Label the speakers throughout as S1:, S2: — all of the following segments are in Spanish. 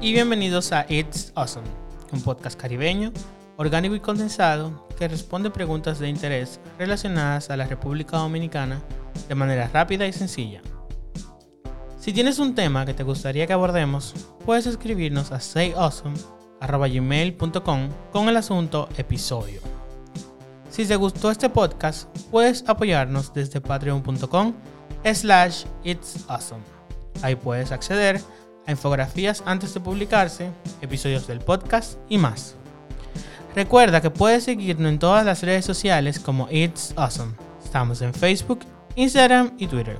S1: y bienvenidos a It's Awesome, un podcast caribeño, orgánico y condensado que responde preguntas de interés relacionadas a la República Dominicana de manera rápida y sencilla. Si tienes un tema que te gustaría que abordemos, puedes escribirnos a sayawesome.gmail.com con el asunto episodio. Si te gustó este podcast, puedes apoyarnos desde patreon.com slash it's awesome. Ahí puedes acceder a infografías antes de publicarse, episodios del podcast y más. Recuerda que puedes seguirnos en todas las redes sociales como It's Awesome. Estamos en Facebook, Instagram y Twitter.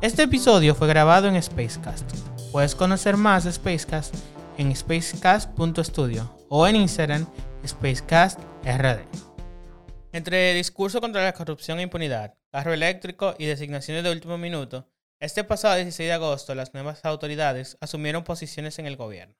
S1: Este episodio fue grabado en Spacecast. Puedes conocer más de Spacecast en spacecast.studio o en Instagram SpacecastRD. Entre discurso contra la corrupción e impunidad, carro eléctrico y designaciones de último minuto, este pasado 16 de agosto, las nuevas autoridades asumieron posiciones en el gobierno.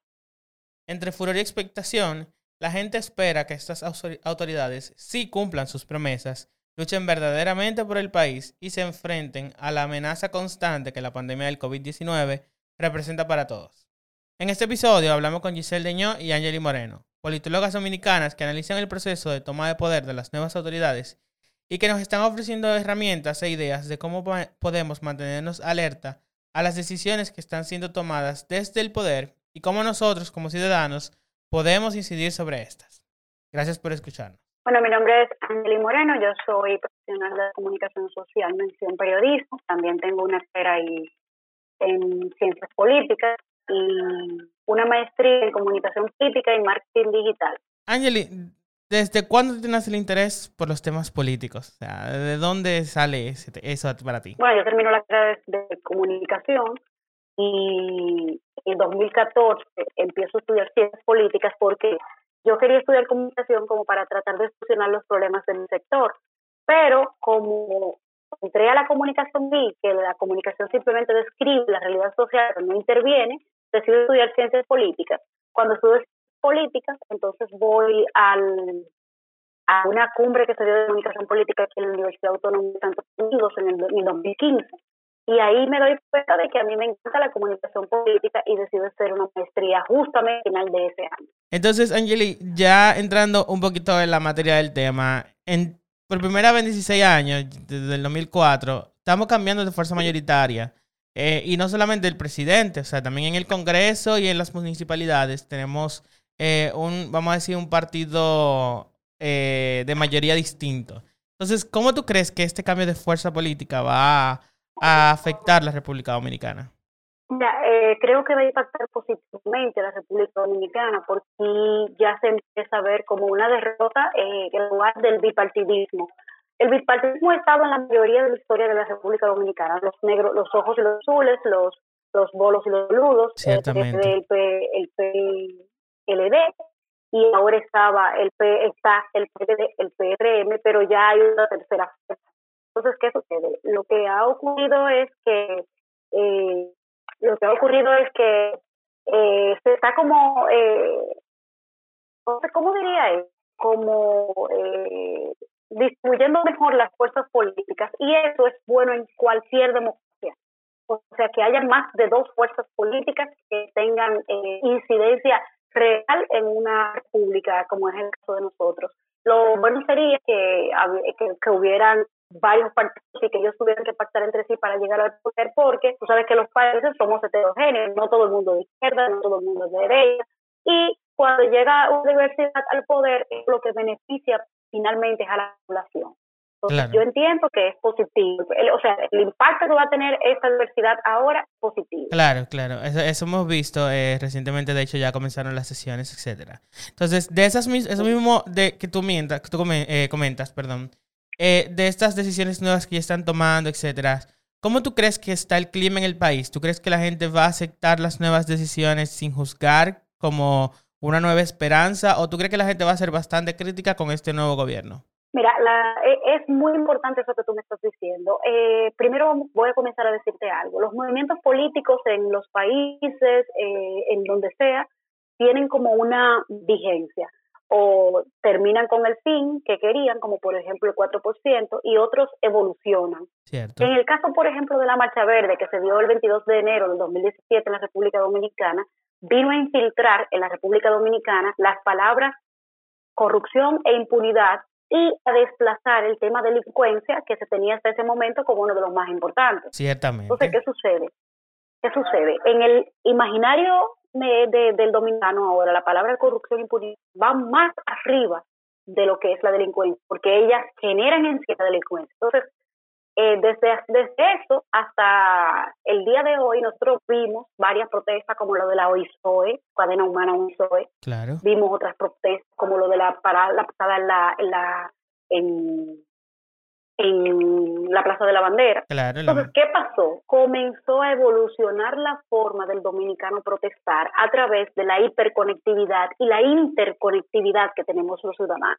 S1: Entre furor y expectación, la gente espera que estas autoridades sí cumplan sus promesas, luchen verdaderamente por el país y se enfrenten a la amenaza constante que la pandemia del COVID-19 representa para todos. En este episodio hablamos con Giselle Deñó y Angeli Moreno, politólogas dominicanas que analizan el proceso de toma de poder de las nuevas autoridades y que nos están ofreciendo herramientas e ideas de cómo podemos mantenernos alerta a las decisiones que están siendo tomadas desde el poder y cómo nosotros como ciudadanos podemos incidir sobre estas. Gracias por escucharnos.
S2: Bueno, mi nombre es Angeli Moreno, yo soy profesional de comunicación social, mención periodismo, también tengo una esfera en ciencias políticas y una maestría en comunicación política y marketing digital.
S1: Angeli, ¿Desde cuándo tienes el interés por los temas políticos? O sea, ¿de dónde sale eso para ti?
S2: Bueno, yo termino la carrera de, comunicación y en 2014 empiezo a estudiar ciencias políticas porque yo quería estudiar comunicación como para tratar de solucionar los problemas del sector. Pero como entré a la comunicación vi que la comunicación simplemente describe la realidad social, pero no interviene, decidí estudiar ciencias políticas. Cuando estudié políticas, entonces voy al, a una cumbre que se dio de comunicación política aquí en la Universidad Autónoma de Santos Unidos en el, en 2015. Y ahí me doy cuenta de que a mí me encanta la comunicación política y decido hacer una maestría justamente al final de ese año.
S1: Entonces, Angeli, ya entrando un poquito en la materia del tema, en, por primera vez en 16 años, desde el 2004, estamos cambiando de fuerza mayoritaria. Eh, y no solamente el presidente, o sea, también en el Congreso y en las municipalidades tenemos eh, un, vamos a decir, un partido eh, de mayoría distinto. Entonces, ¿cómo tú crees que este cambio de fuerza política va a, afectar la República Dominicana?
S2: Eh, creo que va a impactar positivamente a la República Dominicana porque ya se empieza a ver como una derrota en lugar del bipartidismo. El bipartidismo ha estado en la mayoría de la historia de la República Dominicana, los negros, los ojos y los azules, los los bolos y los bludos,
S1: Ciertamente.
S2: el, el, LD y ahora estaba el P, está el el PRM, pero ya hay una tercera Entonces, ¿qué sucede? Lo que ha ocurrido es que eh, lo que ha ocurrido es que eh, se está como, eh, ¿cómo diría Como eh, distribuyendo mejor las fuerzas políticas y eso es bueno en cualquier democracia. O sea, que haya más de dos fuerzas políticas que tengan eh, incidencia real en una república como es el caso de nosotros. Lo bueno sería que, que, hubieran varios partidos y que ellos tuvieran que pactar entre sí para llegar al poder, porque tú sabes que los países somos heterogéneos, no todo el mundo de izquierda, no todo el mundo de derecha, y cuando llega una diversidad al poder es lo que beneficia finalmente a la población. Yo entiendo que es positivo. o sea, el impacto que va a tener esta diversidad ahora es positivo.
S1: Claro, claro. Eso, hemos visto eh, recientemente. De hecho, ya comenzaron las sesiones, etcétera. Entonces, de esas eso mismo de que tú, mientas, que tú eh, comentas, perdón, eh, de estas decisiones nuevas que ya están tomando, etcétera. ¿Cómo tú crees que está el clima en el país? ¿Tú crees que la gente va a aceptar las nuevas decisiones sin juzgar como una nueva esperanza? ¿O tú crees que la gente va a ser bastante crítica con este nuevo gobierno?
S2: Mira, la, e, es muy importante eso que tú me estás diciendo. Eh, primero voy a comenzar a decirte algo. Los movimientos políticos en los países, eh, en donde sea, tienen como una vigencia. o terminan con el fin que querían, como por ejemplo el 4%, y otros evolucionan. En el caso, por ejemplo, de la Marcha Verde, que se dio el 22 de enero del 2017 en la República Dominicana, vino a infiltrar en la República Dominicana las palabras corrupción e impunidad y a desplazar el tema de delincuencia que se tenía hasta ese momento como uno de los más importantes.
S1: Ciertamente.
S2: Entonces, ¿qué sucede? ¿Qué sucede? En el imaginario de, del dominicano ahora, la palabra corrupción e impunidad va más arriba de lo que es la delincuencia, porque ellas generan en sí la delincuencia. Entonces, eh, desde, desde eso hasta el día de hoy, nosotros vimos varias protestas como lo de la OISOE, Cadena Humana OISOE.
S1: Claro.
S2: Vimos otras protestas como lo de la parada la pasada en la, en la en, en la Plaza de la Bandera.
S1: Claro,
S2: Entonces, ¿qué pasó? Comenzó a evolucionar la forma del dominicano protestar a través de la hiperconectividad y la interconectividad que tenemos los ciudadanos.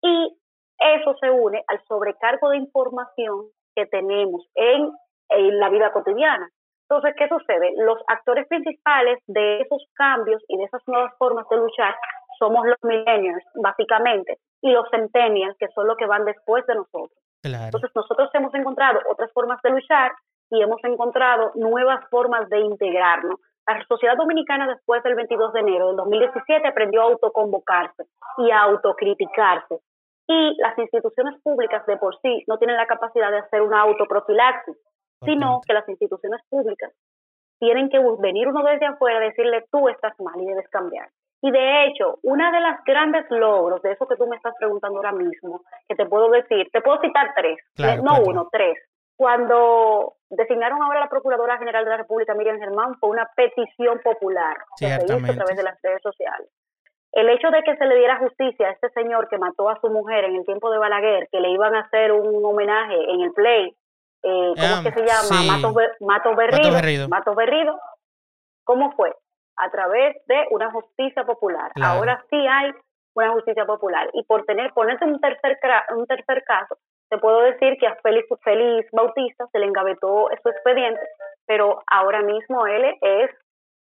S2: Y eso se une al sobrecargo de información que tenemos en, la vida cotidiana. Entonces, ¿qué sucede? Los actores principales de esos cambios y de esas nuevas formas de luchar somos los millennials, básicamente, y los centennials, que son los que van después de nosotros. Entonces, nosotros hemos encontrado otras formas de luchar y hemos encontrado nuevas formas de integrarnos. La sociedad dominicana después del 22 de enero del 2017 aprendió a autoconvocarse y a autocriticarse y las instituciones públicas de por sí no tienen la capacidad de hacer una autoprofilaxis, sino que las instituciones públicas tienen que venir uno desde afuera y decirle tú estás mal y debes cambiar. Y de hecho, una de las grandes logros de eso que tú me estás preguntando ahora mismo, que te puedo decir, te puedo citar tres, no uno, tres. Cuando designaron ahora la Procuradora General de la República, Miriam Germán, fue una petición popular que se hizo a través de las redes sociales el hecho de que se le diera justicia a este señor que mató a su mujer en el tiempo de Balaguer, que le iban a hacer un homenaje en el play, eh, ¿cómo es que se llama? Mato, Berrido, Mato, Berrido. ¿Cómo fue? A través de una justicia popular. Ahora sí hay una justicia popular. Y por tener, ponerse un tercer, un tercer caso, te puedo decir que a Félix, Félix Bautista se le engavetó su expediente, pero ahora mismo él es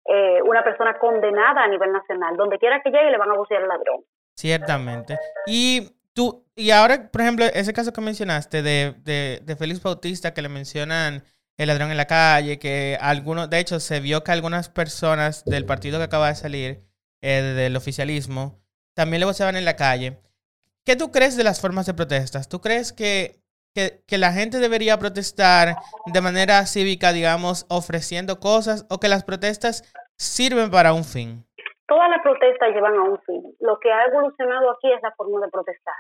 S2: eh, una persona condenada a nivel nacional. Donde quiera que llegue le van a buscar al ladrón.
S1: Ciertamente. Y tú, y ahora, por ejemplo, ese caso que mencionaste de, de, de Félix Bautista, que le mencionan el ladrón en la calle, que algunos, de hecho, se vio que algunas personas del partido que acaba de salir, eh, del oficialismo, también le voceaban en la calle. ¿Qué tú crees de las formas de protestas? ¿Tú crees que, que, que, la gente debería protestar de manera cívica, digamos, ofreciendo cosas, o que las protestas sirven para un fin?
S2: Todas las protestas llevan a un fin. Lo que ha evolucionado aquí es la forma de protestar.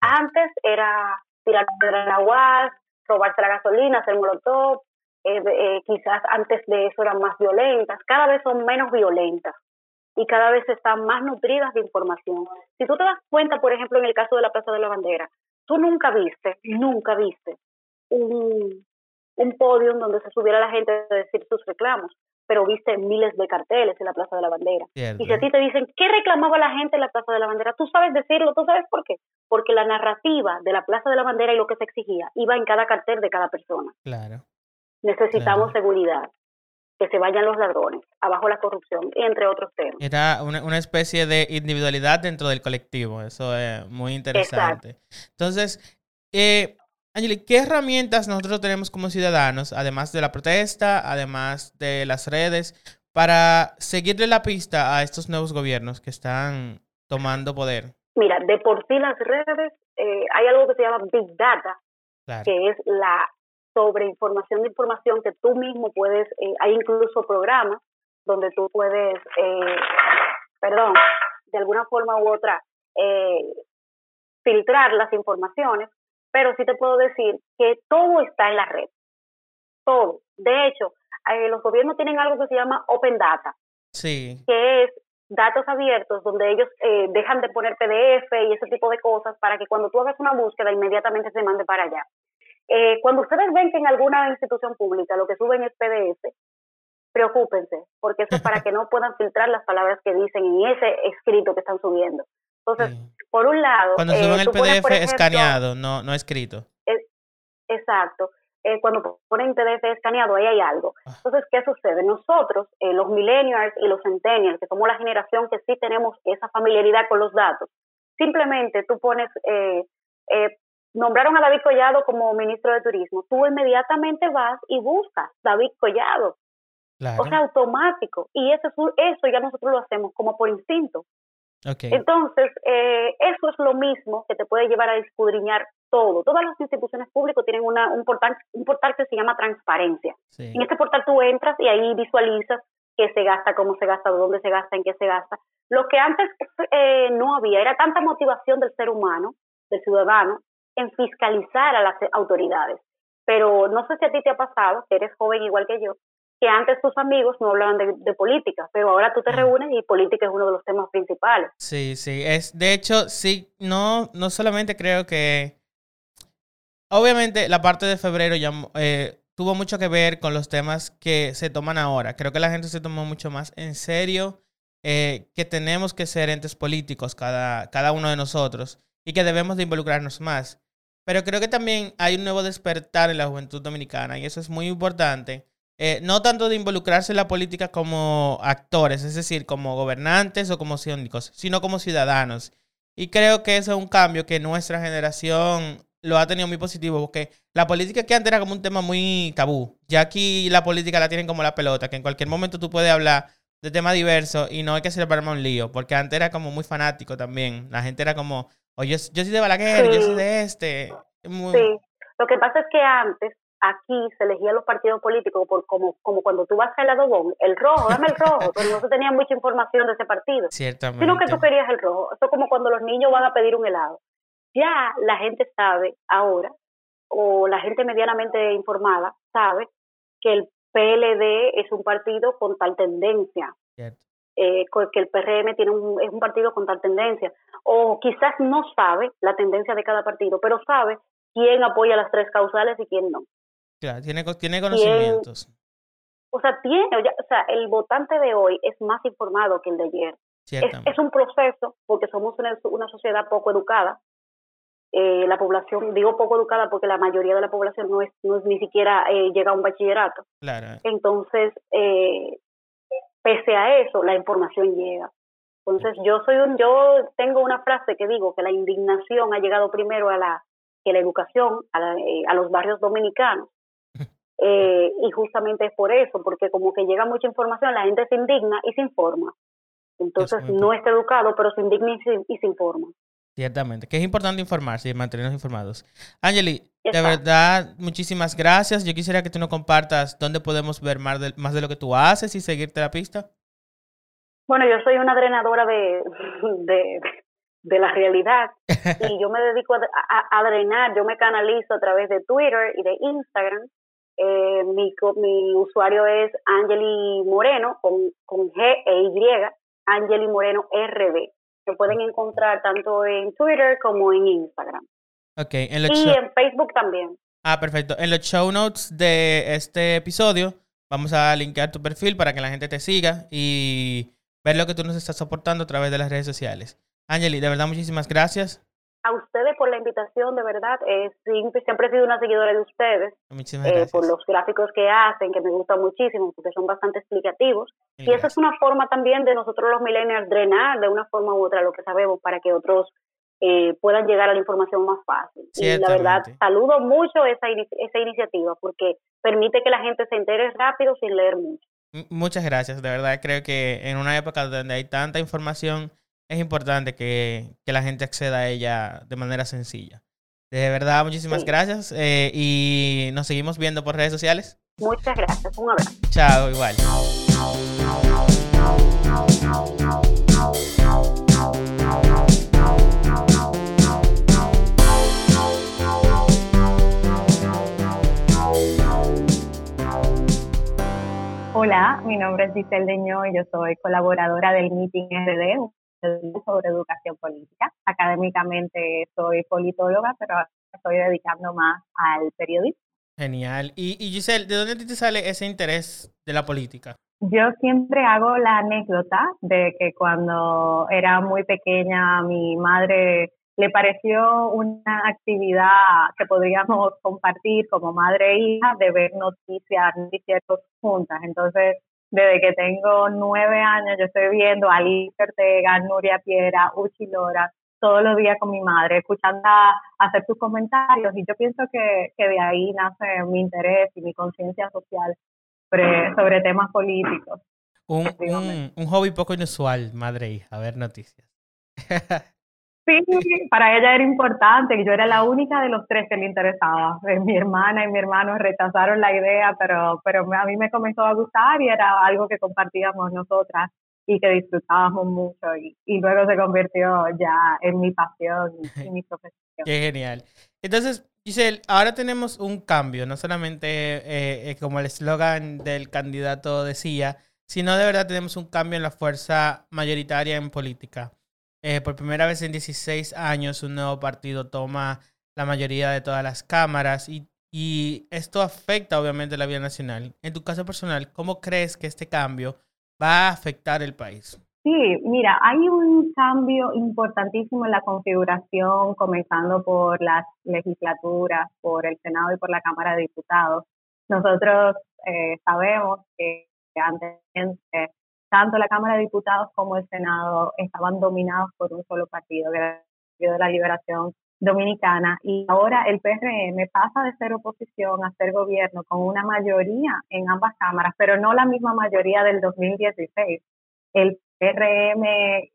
S2: Antes era tirar piedra la robarse la gasolina, hacer molotov, eh, eh, quizás antes de eso eran más violentas, cada vez son menos violentas y cada vez están más nutridas de información. Si tú te das cuenta, por ejemplo, en el caso de la Plaza de la Bandera, tú nunca viste, nunca viste un, un podio donde se subiera la gente a decir sus reclamos pero viste miles de carteles en la Plaza de la Bandera. Y si a ti te dicen, ¿qué reclamaba la gente en la Plaza de la Bandera? Tú sabes decirlo, ¿tú sabes por qué? Porque la narrativa de la Plaza de la Bandera y lo que se exigía iba en cada cartel de cada persona.
S1: Claro.
S2: Necesitamos seguridad, que se vayan los ladrones, abajo la corrupción, entre otros temas.
S1: Era una, una especie de individualidad dentro del colectivo, eso es muy interesante. Entonces, eh, Angeli, ¿qué herramientas nosotros tenemos como ciudadanos, además de la protesta, además de las redes, para seguirle la pista a estos nuevos gobiernos que están tomando poder?
S2: Mira, de por sí las redes, eh, hay algo que se llama Big Data, que es la sobreinformación de información que tú mismo puedes, eh, hay incluso programas donde tú puedes, eh, perdón, de alguna forma u otra, filtrar las informaciones pero sí te puedo decir que todo está en la red, todo. De hecho, eh, los gobiernos tienen algo que se llama Open Data,
S1: sí.
S2: que es datos abiertos donde ellos eh, dejan de poner PDF y ese tipo de cosas para que cuando tú hagas una búsqueda inmediatamente se mande para allá. Eh, cuando ustedes ven que en alguna institución pública lo que suben es PDF, preocúpense, porque eso es para que no puedan filtrar las palabras que dicen en ese escrito que están subiendo. Entonces, por un lado...
S1: Cuando suben eh, el PDF escaneado, no, no escrito.
S2: exacto. Eh, cuando ponen PDF escaneado, ahí hay algo. Ah. Entonces, ¿qué sucede? Nosotros, eh, los millennials y los centennials, que somos la generación que sí tenemos esa familiaridad con los datos, simplemente tú pones, eh, eh, nombraron a David Collado como ministro de Turismo, tú inmediatamente vas y buscas David Collado. O sea, automático. Y eso, eso ya nosotros lo hacemos como por instinto. Entonces, eh, eso es lo mismo que te puede llevar a escudriñar todo. Todas las instituciones públicas tienen una, un, portal, un portal que se llama transparencia. En este portal tú entras y ahí visualizas qué se gasta, cómo se gasta, dónde se gasta, en qué se gasta. Lo que antes eh, no había era tanta motivación del ser humano, del ciudadano, en fiscalizar a las autoridades. Pero no sé si a ti te ha pasado, que eres joven igual que yo, que antes tus amigos no hablaban de, política, pero ahora tú te reúnes y política es uno de los temas principales.
S1: Sí, sí, es de hecho sí, no no solamente creo que obviamente la parte de febrero ya eh, tuvo mucho que ver con los temas que se toman ahora. Creo que la gente se tomó mucho más en serio eh, que tenemos que ser entes políticos cada cada uno de nosotros y que debemos de involucrarnos más. Pero creo que también hay un nuevo despertar en la juventud dominicana y eso es muy importante eh, no tanto de involucrarse en la política como actores, es decir, como gobernantes o como ciudadanos, sino como ciudadanos. Y creo que eso es un cambio que nuestra generación lo ha tenido muy positivo, porque la política que antes era como un tema muy tabú. Ya aquí la política la tienen como la pelota, que en cualquier momento tú puedes hablar de temas diversos y no hay que ser para un lío, porque antes era como muy fanático también. La gente era como, oye, yo, soy de Balaguer, yo soy de este.
S2: Sí, lo que pasa es que antes aquí se elegían los partidos políticos por como, como cuando tú vas al adobón, el rojo, dame el rojo, pero no se tenía mucha información de ese partido.
S1: Ciertamente.
S2: Sino que tú querías el rojo. Eso es como cuando los niños van a pedir un helado. Ya la gente sabe ahora, o la gente medianamente informada sabe, que el PLD es un partido con tal tendencia. Eh, que el PRM tiene un, es un partido con tal tendencia. O quizás no sabe la tendencia de cada partido, pero sabe quién apoya las tres causales y quién no.
S1: Claro, tiene, tiene conocimientos.
S2: o sea, tiene, o sea, el votante de hoy es más informado que el de ayer. Es, es, un proceso, porque somos una, una sociedad poco educada. Eh, la población, digo poco educada porque la mayoría de la población no es, no es ni siquiera eh, llega a un bachillerato.
S1: Claro.
S2: Entonces, eh, pese a eso, la información llega. Entonces, yo soy un, yo tengo una frase que digo que la indignación ha llegado primero a la, que la educación a, eh, a los barrios dominicanos eh, y justamente es por eso, porque como que llega mucha información, la gente se indigna y se informa. Entonces no está educado, pero se indigna y se, informa.
S1: Ciertamente, que es importante informarse y mantenernos informados. Angeli, de verdad, muchísimas gracias. Yo quisiera que tú nos compartas dónde podemos ver más de, más de lo que tú haces y seguirte la pista.
S2: Bueno, yo soy una drenadora de, de, de la realidad y yo me dedico a, a, a, drenar, yo me canalizo a través de Twitter y de Instagram eh, mi, mi usuario es Angeli Moreno con, con G e Y, Angeli Moreno RD. Pueden encontrar tanto en Twitter como en Instagram. En y en Facebook también.
S1: Ah, perfecto. En los show notes de este episodio vamos a linkear tu perfil para que la gente te siga y ver lo que tú nos estás soportando a través de las redes sociales. Angeli, de verdad, muchísimas gracias
S2: a ustedes por la invitación, de verdad. Eh, siempre he sido una seguidora de ustedes.
S1: Eh,
S2: por los gráficos que hacen, que me gustan muchísimo, porque son bastante explicativos. Y esa es una forma también de nosotros los millennials drenar de una forma u otra lo que sabemos para que otros eh, puedan llegar a la información más fácil. Y la verdad, saludo mucho esa, esa iniciativa porque permite que la gente se entere rápido sin leer mucho.
S1: Muchas gracias, de verdad creo que en una época donde hay tanta información es importante que, la gente acceda a ella de manera sencilla. De verdad, muchísimas gracias eh, y nos seguimos viendo por redes sociales.
S2: Muchas gracias, un abrazo.
S1: Chao, igual.
S3: Hola, mi nombre es Giselle Deño y yo soy colaboradora del Meeting RD, sobre educación política. Académicamente soy politóloga, pero estoy dedicando más al periodismo.
S1: Genial. Y, y Giselle, ¿de dónde te sale ese interés de la política?
S3: Yo siempre hago la anécdota de que cuando era muy pequeña mi madre le pareció una actividad que podríamos compartir como madre e hija de ver noticias, noticieros juntas. Entonces desde que tengo nueve años, yo estoy viendo a Alicia Ortega, Nuria Piera, Uchi Lora, todos los días con mi madre, escuchando hacer sus comentarios y yo pienso que, que de ahí nace mi interés y mi conciencia social sobre, sobre temas políticos.
S1: Un, un, un, hobby poco inusual, madre e hija, ver noticias.
S3: sí, para ella era importante, yo era la única de los tres que le interesaba. Eh, mi hermana y mi hermano rechazaron la idea, pero, pero a mí me comenzó a gustar y era algo que compartíamos nosotras y que disfrutábamos mucho y, y luego se convirtió ya en mi pasión y, mi profesión.
S1: Qué genial. Entonces, Giselle, ahora tenemos un cambio, no solamente eh, eh, como el eslogan del candidato decía, sino de verdad tenemos un cambio en la fuerza mayoritaria en política. Eh, por primera vez en 16 años un nuevo partido toma la mayoría de todas las cámaras y, y esto afecta obviamente la vida nacional. En tu caso personal, ¿cómo crees que este cambio va a afectar el país?
S3: Sí, mira, hay un cambio importantísimo en la configuración, comenzando por las legislaturas, por el Senado y por la Cámara de Diputados. Nosotros eh, sabemos que antes tanto la Cámara de Diputados como el Senado estaban dominados por un solo partido, que era el Partido de la Liberación Dominicana, y ahora el PRM pasa de ser oposición a ser gobierno con una mayoría en ambas cámaras, pero no la misma mayoría del 2016. El PRM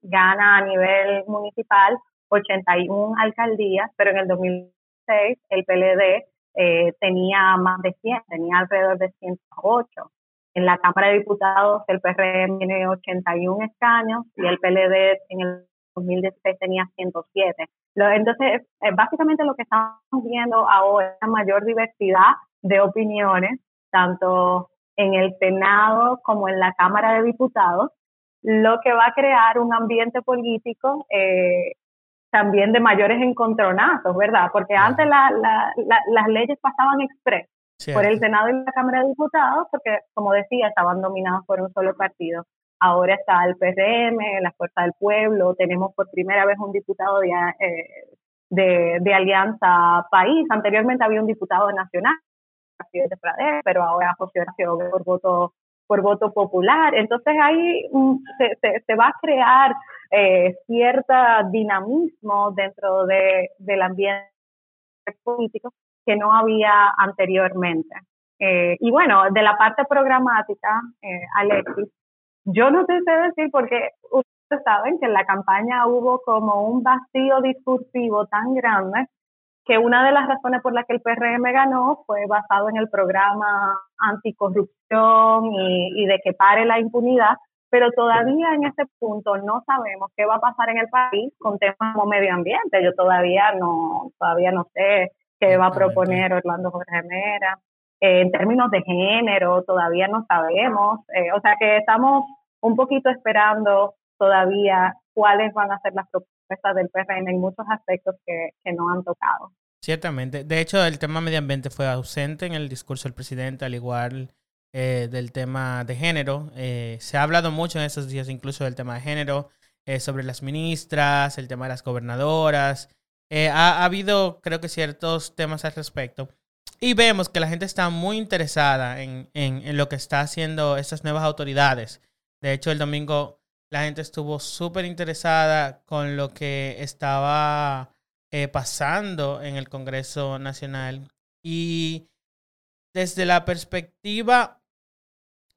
S3: gana a nivel municipal 81 alcaldías, pero en el 2006 el PLD eh, tenía más de 100, tenía alrededor de 108. En la Cámara de Diputados el PRM tiene 81 escaños y el PLD en el 2016 tenía 107. Entonces, eh, básicamente lo que estamos viendo ahora es una mayor diversidad de opiniones, tanto en el Senado como en la Cámara de Diputados, lo que va a crear un ambiente político eh, también de mayores encontronazos, ¿verdad? Porque antes las leyes pasaban express por el Senado y la Cámara de Diputados, porque, como decía, estaban dominados por un solo partido. Ahora está el PRM, la Fuerza del Pueblo, tenemos por primera vez un diputado de, eh, de, de Alianza País. Anteriormente había un diputado nacional, pero ahora José por voto por voto popular. Entonces ahí mm, se, se, va a crear eh, cierto dinamismo dentro de, del ambiente político que no había anteriormente. Eh, y bueno, de la parte programática, eh, Alexis, yo no te sé decir porque ustedes saben que en la campaña hubo como un vacío discursivo tan grande que una de las razones por las que el PRM ganó fue basado en el programa anticorrupción y, y de que pare la impunidad, pero todavía en ese punto no sabemos qué va a pasar en el país con temas como medio ambiente. Yo todavía no, todavía no sé qué va a proponer Orlando Jorge Mera. Eh, en términos de género, todavía no sabemos. Eh, o sea que estamos un poquito esperando todavía cuáles van a ser las propuestas del PRM en muchos aspectos que, que no han tocado.
S1: Ciertamente. De hecho, el tema medio ambiente fue ausente en el discurso del presidente, al igual eh, del tema de género. Eh, se ha hablado mucho en estos días incluso del tema de género, eh, sobre las ministras, el tema de las gobernadoras. Ha, ha, habido, creo que, ciertos temas al respecto. Y vemos que la gente está muy interesada en, en, en lo que está haciendo estas nuevas autoridades. De hecho, el domingo la gente estuvo súper interesada con lo que estaba eh, pasando en el Congreso Nacional. Y desde la perspectiva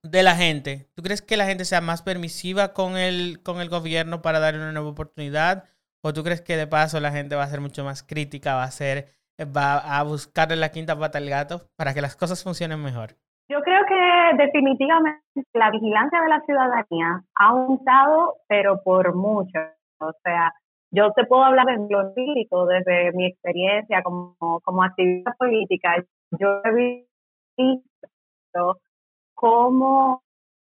S1: de la gente, ¿tú crees que la gente sea más permisiva con el, con el gobierno para darle una nueva oportunidad? ¿O tú crees que de paso la gente va a ser mucho más crítica, va a ser, va a buscarle la quinta pata al gato para que las cosas funcionen mejor?
S3: Que definitivamente la vigilancia de la ciudadanía ha aumentado, pero por mucho. O sea, yo te puedo hablar en lo empírico desde mi experiencia como, como activista política. Yo he visto cómo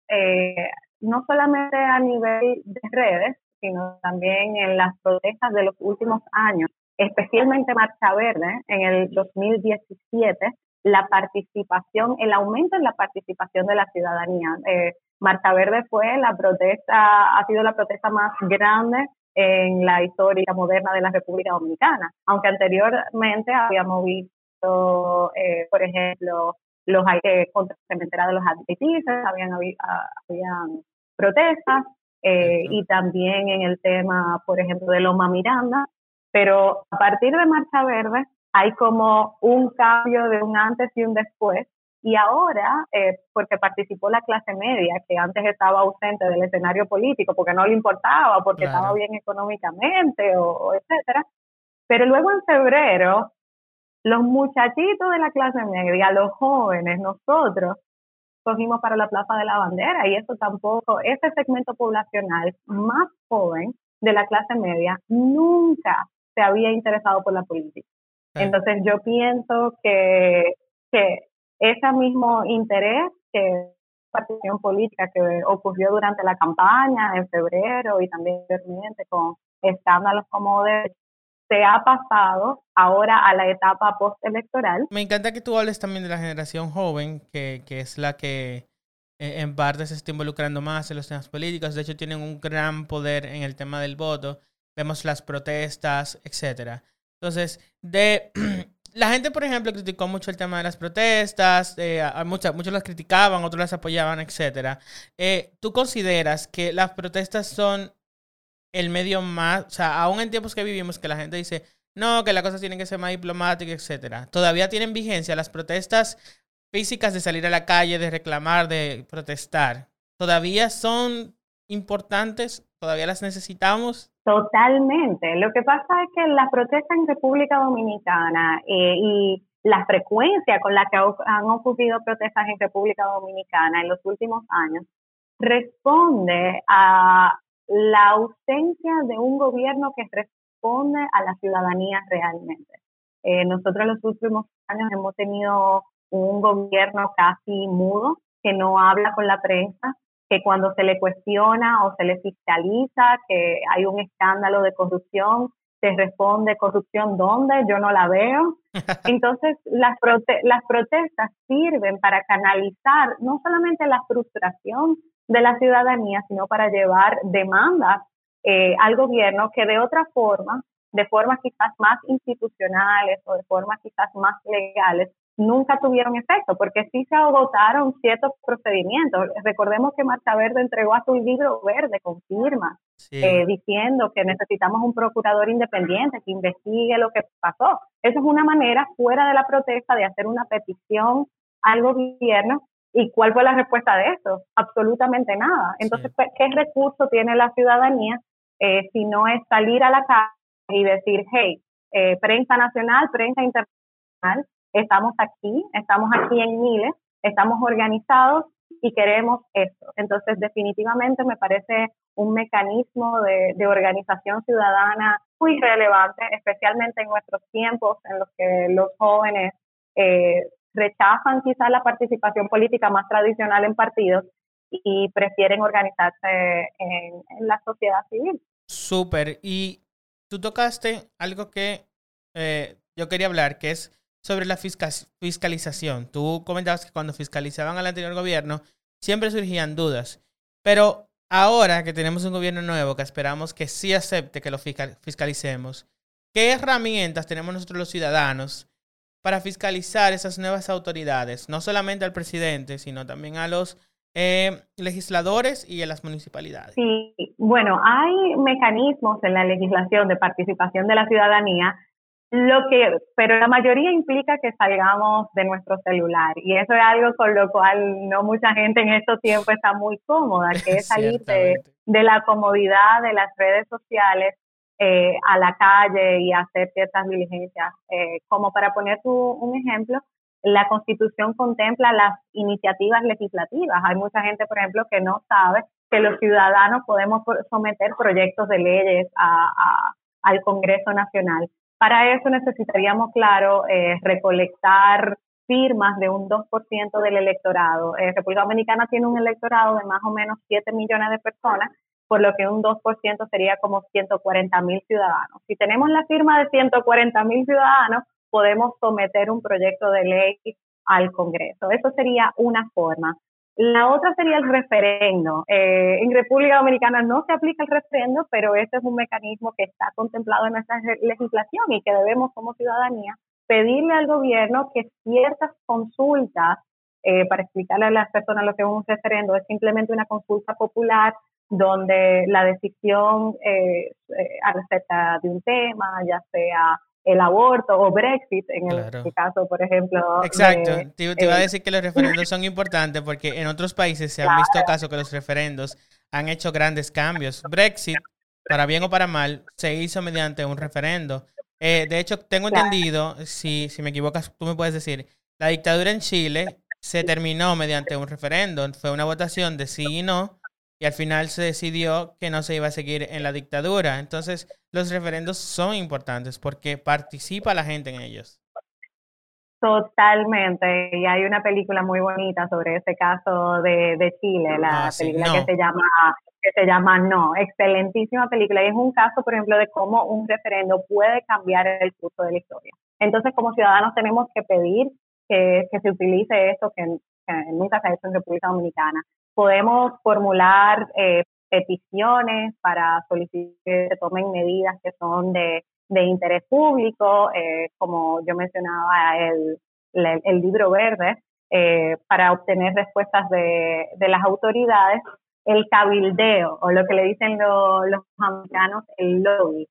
S3: eh, no solamente a nivel de redes, sino también en las protestas de los últimos años, especialmente Marcha Verde en el 2017, la participación, el aumento en la participación de la ciudadanía. Eh, Marcha Verde fue la protesta, ha sido la protesta más grande en la historia moderna de la República Dominicana, aunque anteriormente habíamos visto, eh, por ejemplo, los contra cementera de los adventistas, habían, habían protestas, eh, y también en el tema, por ejemplo, de Loma Miranda, pero a partir de Marcha Verde hay como un cambio de un antes y un después, y ahora, eh, porque participó la clase media, que antes estaba ausente del escenario político porque no le importaba, porque estaba bien económicamente, o, etcétera, pero luego en febrero, los muchachitos de la clase media, los jóvenes, nosotros, cogimos para la Plaza de la Bandera y eso tampoco, ese segmento poblacional más joven de la clase media nunca se había interesado por la política. Entonces yo pienso que, que ese mismo interés que participación política que ocurrió durante la campaña en febrero y también con escándalos como de se ha pasado ahora a la etapa postelectoral.
S1: Me encanta que tú hables también de la generación joven, que, que es la que eh, en parte se está involucrando más en los temas políticos. De hecho, tienen un gran poder en el tema del voto. Vemos las protestas, etcétera. Entonces, de la gente, por ejemplo, criticó mucho el tema de las protestas, eh, muchos, muchos las criticaban, otros las apoyaban, etc. Eh, ¿Tú consideras que las protestas son el medio más, o sea, aún en tiempos que vivimos, que la gente dice, no, que las cosas tienen que ser más diplomáticas, etcétera, todavía tienen vigencia las protestas físicas de salir a la calle, de reclamar, de protestar, todavía son importantes, todavía las necesitamos.
S3: Totalmente. Lo que pasa es que las protestas en República Dominicana eh, y la frecuencia con la que han ocurrido protestas en República Dominicana en los últimos años responde a la ausencia de un gobierno que responde a la ciudadanía realmente. Eh, nosotros en los últimos años hemos tenido un gobierno casi mudo, que no habla con la prensa, que cuando se le cuestiona o se le fiscaliza que hay un escándalo de corrupción, se responde corrupción dónde, yo no la veo. Entonces, las, las protestas sirven para canalizar no solamente la frustración de la ciudadanía, sino para llevar demandas eh, al gobierno que de otra forma, de formas quizás más institucionales o de formas quizás más legales, nunca tuvieron efecto, porque sí se agotaron ciertos procedimientos. Recordemos que Marcha Verde entregó a su libro verde con firmas, eh, diciendo que necesitamos un procurador independiente que investigue lo que pasó. Eso es una manera fuera de la protesta de hacer una petición al gobierno. ¿Y cuál fue la respuesta de eso? Absolutamente nada. Entonces, ¿qué recurso tiene la ciudadanía eh, si no es salir a la calle y decir, hey, eh, prensa nacional, prensa internacional, estamos aquí, estamos aquí en miles, estamos organizados y queremos esto. Entonces, definitivamente me parece un mecanismo de, organización ciudadana muy relevante, especialmente en nuestros tiempos en los que los jóvenes eh, rechazan quizás la participación política más tradicional en partidos y prefieren organizarse en, la sociedad civil.
S1: Súper. Y tú tocaste algo que eh, yo quería hablar, que es sobre la fiscalización. Tú comentabas que cuando fiscalizaban al anterior gobierno siempre surgían dudas, pero ahora que tenemos un gobierno nuevo que esperamos que sí acepte que lo fiscalicemos, ¿qué herramientas tenemos nosotros los ciudadanos para fiscalizar esas nuevas autoridades? No solamente al presidente, sino también a los eh, legisladores y a las municipalidades.
S3: Sí, bueno, hay mecanismos en la legislación de participación de la ciudadanía lo que, pero la mayoría implica que salgamos de nuestro celular y eso es algo con lo cual no mucha gente en estos tiempos está muy cómoda, que es salir de, la comodidad de las redes sociales eh, a la calle y hacer ciertas diligencias. Eh, como para poner un ejemplo, la Constitución contempla las iniciativas legislativas. Hay mucha gente, por ejemplo, que no sabe que los ciudadanos podemos someter proyectos de leyes al Congreso Nacional. Para eso necesitaríamos, claro, eh, recolectar firmas de un 2% del electorado. Eh, República Dominicana tiene un electorado de más o menos 7 millones de personas, por lo que un 2% sería como 140 mil ciudadanos. Si tenemos la firma de 140 mil ciudadanos, podemos someter un proyecto de ley al Congreso. Eso sería una forma. La otra sería el referendo. Eh, en República Dominicana no se aplica el referendo, pero ese es un mecanismo que está contemplado en nuestra legislación y que debemos como ciudadanía pedirle al gobierno que ciertas consultas, eh, para explicarle a las personas lo que es un referendo, es simplemente una consulta popular donde la decisión eh, acerca de un tema, ya sea el aborto o Brexit, en el caso, por ejemplo.
S1: Exacto, te, iba a decir que los referendos son importantes porque en otros países se han visto casos que los referendos han hecho grandes cambios. Brexit, para bien o para mal, se hizo mediante un referendo. Eh, de hecho, tengo entendido, si, si me equivocas, tú me puedes decir, la dictadura en Chile se terminó mediante un referendo. Fue una votación de sí y no, y al final se decidió que no se iba a seguir en la dictadura. Entonces, los referendos son importantes porque participa la gente en ellos.
S3: Totalmente, y hay una película muy bonita sobre ese caso de, de Chile, la ah, película que se llama que se llama No, excelentísima película y es un caso, por ejemplo, de cómo un referendo puede cambiar el curso de la historia. Entonces, como ciudadanos tenemos que pedir que, que se utilice esto que, nunca se ha hecho en República Dominicana. Podemos formular eh, peticiones para solicitar que se tomen medidas que son de, de interés público, eh, como yo mencionaba el, el, libro verde, eh, para obtener respuestas de, de, las autoridades, el cabildeo, o lo que le dicen los americanos, el lobby,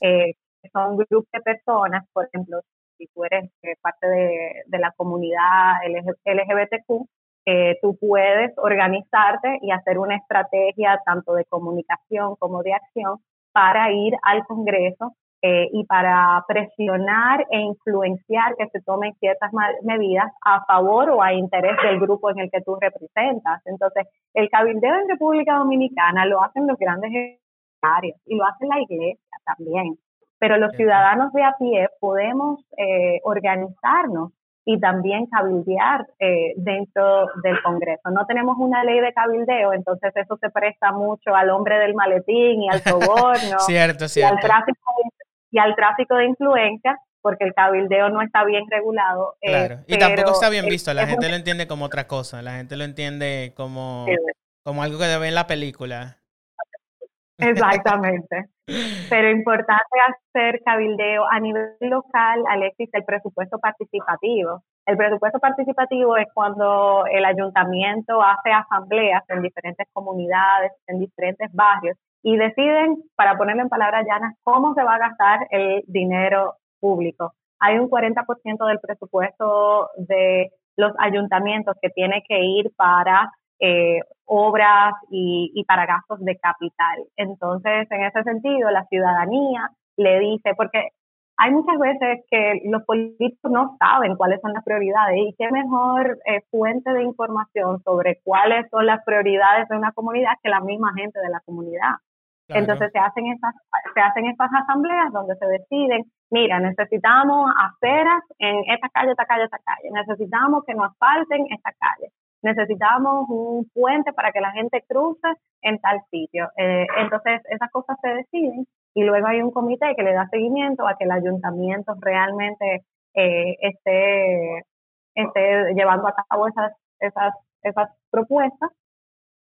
S3: eh, son grupos de personas, por ejemplo, si tú eres eh, parte de, la comunidad LGBTQ, eh, tú puedes organizarte y hacer una estrategia tanto de comunicación como de acción para ir al Congreso eh, y para presionar e influenciar que se tomen ciertas medidas a favor o a interés del grupo en el que tú representas. Entonces, el cabildeo en República Dominicana lo hacen los grandes empresarios y lo hace la iglesia también pero los ciudadanos de a pie podemos eh, organizarnos y también cabildear eh, dentro del Congreso. No tenemos una ley de cabildeo, entonces eso se presta mucho al hombre del maletín y al soborno
S1: cierto,
S3: Y, al tráfico de, y al tráfico de influencia, porque el cabildeo no está bien regulado.
S1: Eh, claro, y tampoco está bien visto, la gente lo entiende como otra cosa, la gente lo entiende como, como algo que debe en la película.
S3: Exactamente. Pero importante hacer cabildeo a nivel local, Alexis, el presupuesto participativo. El presupuesto participativo es cuando el ayuntamiento hace asambleas en diferentes comunidades, en diferentes barrios, y deciden, para ponerlo en palabras llanas, cómo se va a gastar el dinero público. Hay un 40% del presupuesto de los ayuntamientos que tiene que ir para eh, obras y, para gastos de capital. Entonces, en ese sentido, la ciudadanía le dice, porque hay muchas veces que los políticos no saben cuáles son las prioridades y qué mejor eh, fuente de información sobre cuáles son las prioridades de una comunidad que la misma gente de la comunidad. Entonces se hacen estas se hacen estas asambleas donde se deciden, mira, necesitamos aceras en esta calle, esta calle, esta calle, necesitamos que nos falten esta calle, necesitamos un puente para que la gente cruce en tal sitio. Eh, entonces, esas cosas se deciden y luego hay un comité que le da seguimiento a que el ayuntamiento realmente eh, esté, esté llevando a cabo esas, esas, esas propuestas.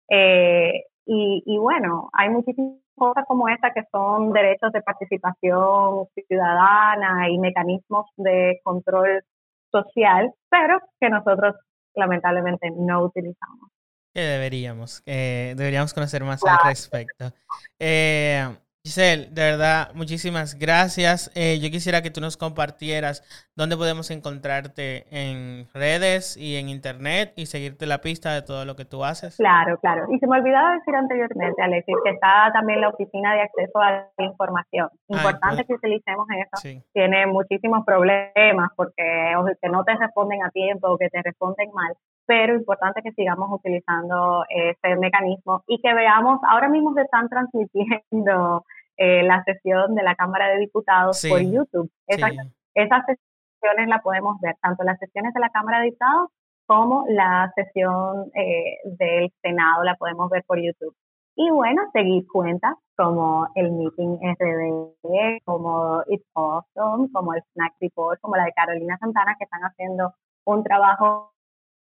S3: Eh, y, y bueno, hay muchísimas cosas como esta que son derechos de participación ciudadana y mecanismos de control social, pero que nosotros lamentablemente no utilizamos.
S1: Que deberíamos, deberíamos conocer más al respecto. Eh, Giselle, de verdad, muchísimas gracias. Eh, yo quisiera que tú nos compartieras dónde podemos encontrarte en redes y en internet y seguirte la pista de todo lo que tú haces.
S3: Claro, claro. Y se me olvidaba decir anteriormente, Alexis, que está también la oficina de acceso a la información. Importante que utilicemos eso. Tiene muchísimos problemas porque o que no te responden a tiempo o que te responden mal pero importante que sigamos utilizando ese mecanismo y que veamos, ahora mismo se están transmitiendo eh, la sesión de la Cámara de Diputados por YouTube. esas sesiones las podemos ver, tanto las sesiones de la Cámara de Diputados como la sesión eh, del Senado la podemos ver por YouTube. Y bueno, seguir cuentas como el Meeting RD, como It's Awesome, como el Snack Report, como la de Carolina Santana, que están haciendo un trabajo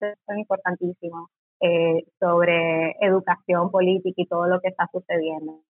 S3: son importantísimos eh, sobre educación política y todo lo que está sucediendo.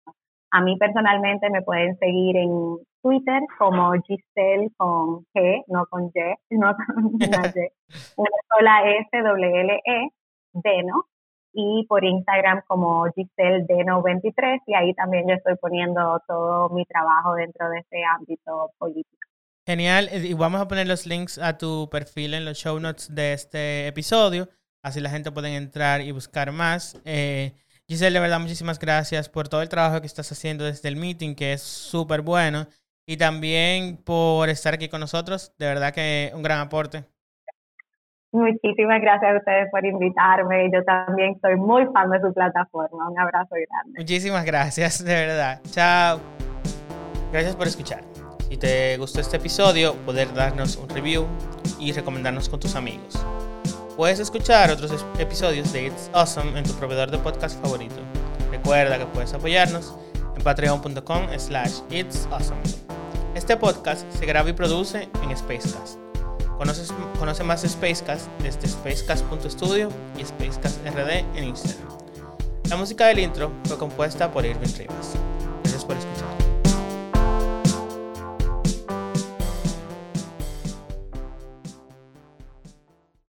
S3: A mí personalmente me pueden seguir en Twitter como Giselle con G, no con Y, no con una Y, una sola S, W, L, E, D, ¿no? y por Instagram como Giselle Deno23 y ahí también yo estoy poniendo todo mi trabajo dentro de ese ámbito político.
S1: Genial, y vamos a poner los links a tu perfil en los show notes de este episodio, así la gente puede entrar y buscar más. Eh, Giselle, de verdad, muchísimas gracias por todo el trabajo que estás haciendo desde el meeting, que es súper bueno, y también por estar aquí con nosotros, de verdad que un gran aporte.
S3: Muchísimas gracias a ustedes por invitarme. Yo también soy muy fan de su plataforma. Un abrazo grande.
S1: Muchísimas gracias, de verdad. Chao. Gracias por escuchar. Si te gustó este episodio, poder darnos un review y recomendarnos con tus amigos. Puedes escuchar otros episodios de It's Awesome en tu proveedor de podcast favorito. Recuerda que puedes apoyarnos en patreon.com slash It's Awesome. Este podcast se graba y produce en Spacecast Conoces, conoce más Spacecast desde spacecast.studio y SpacecastRD en Instagram. La música del intro fue compuesta por Irving Rivas.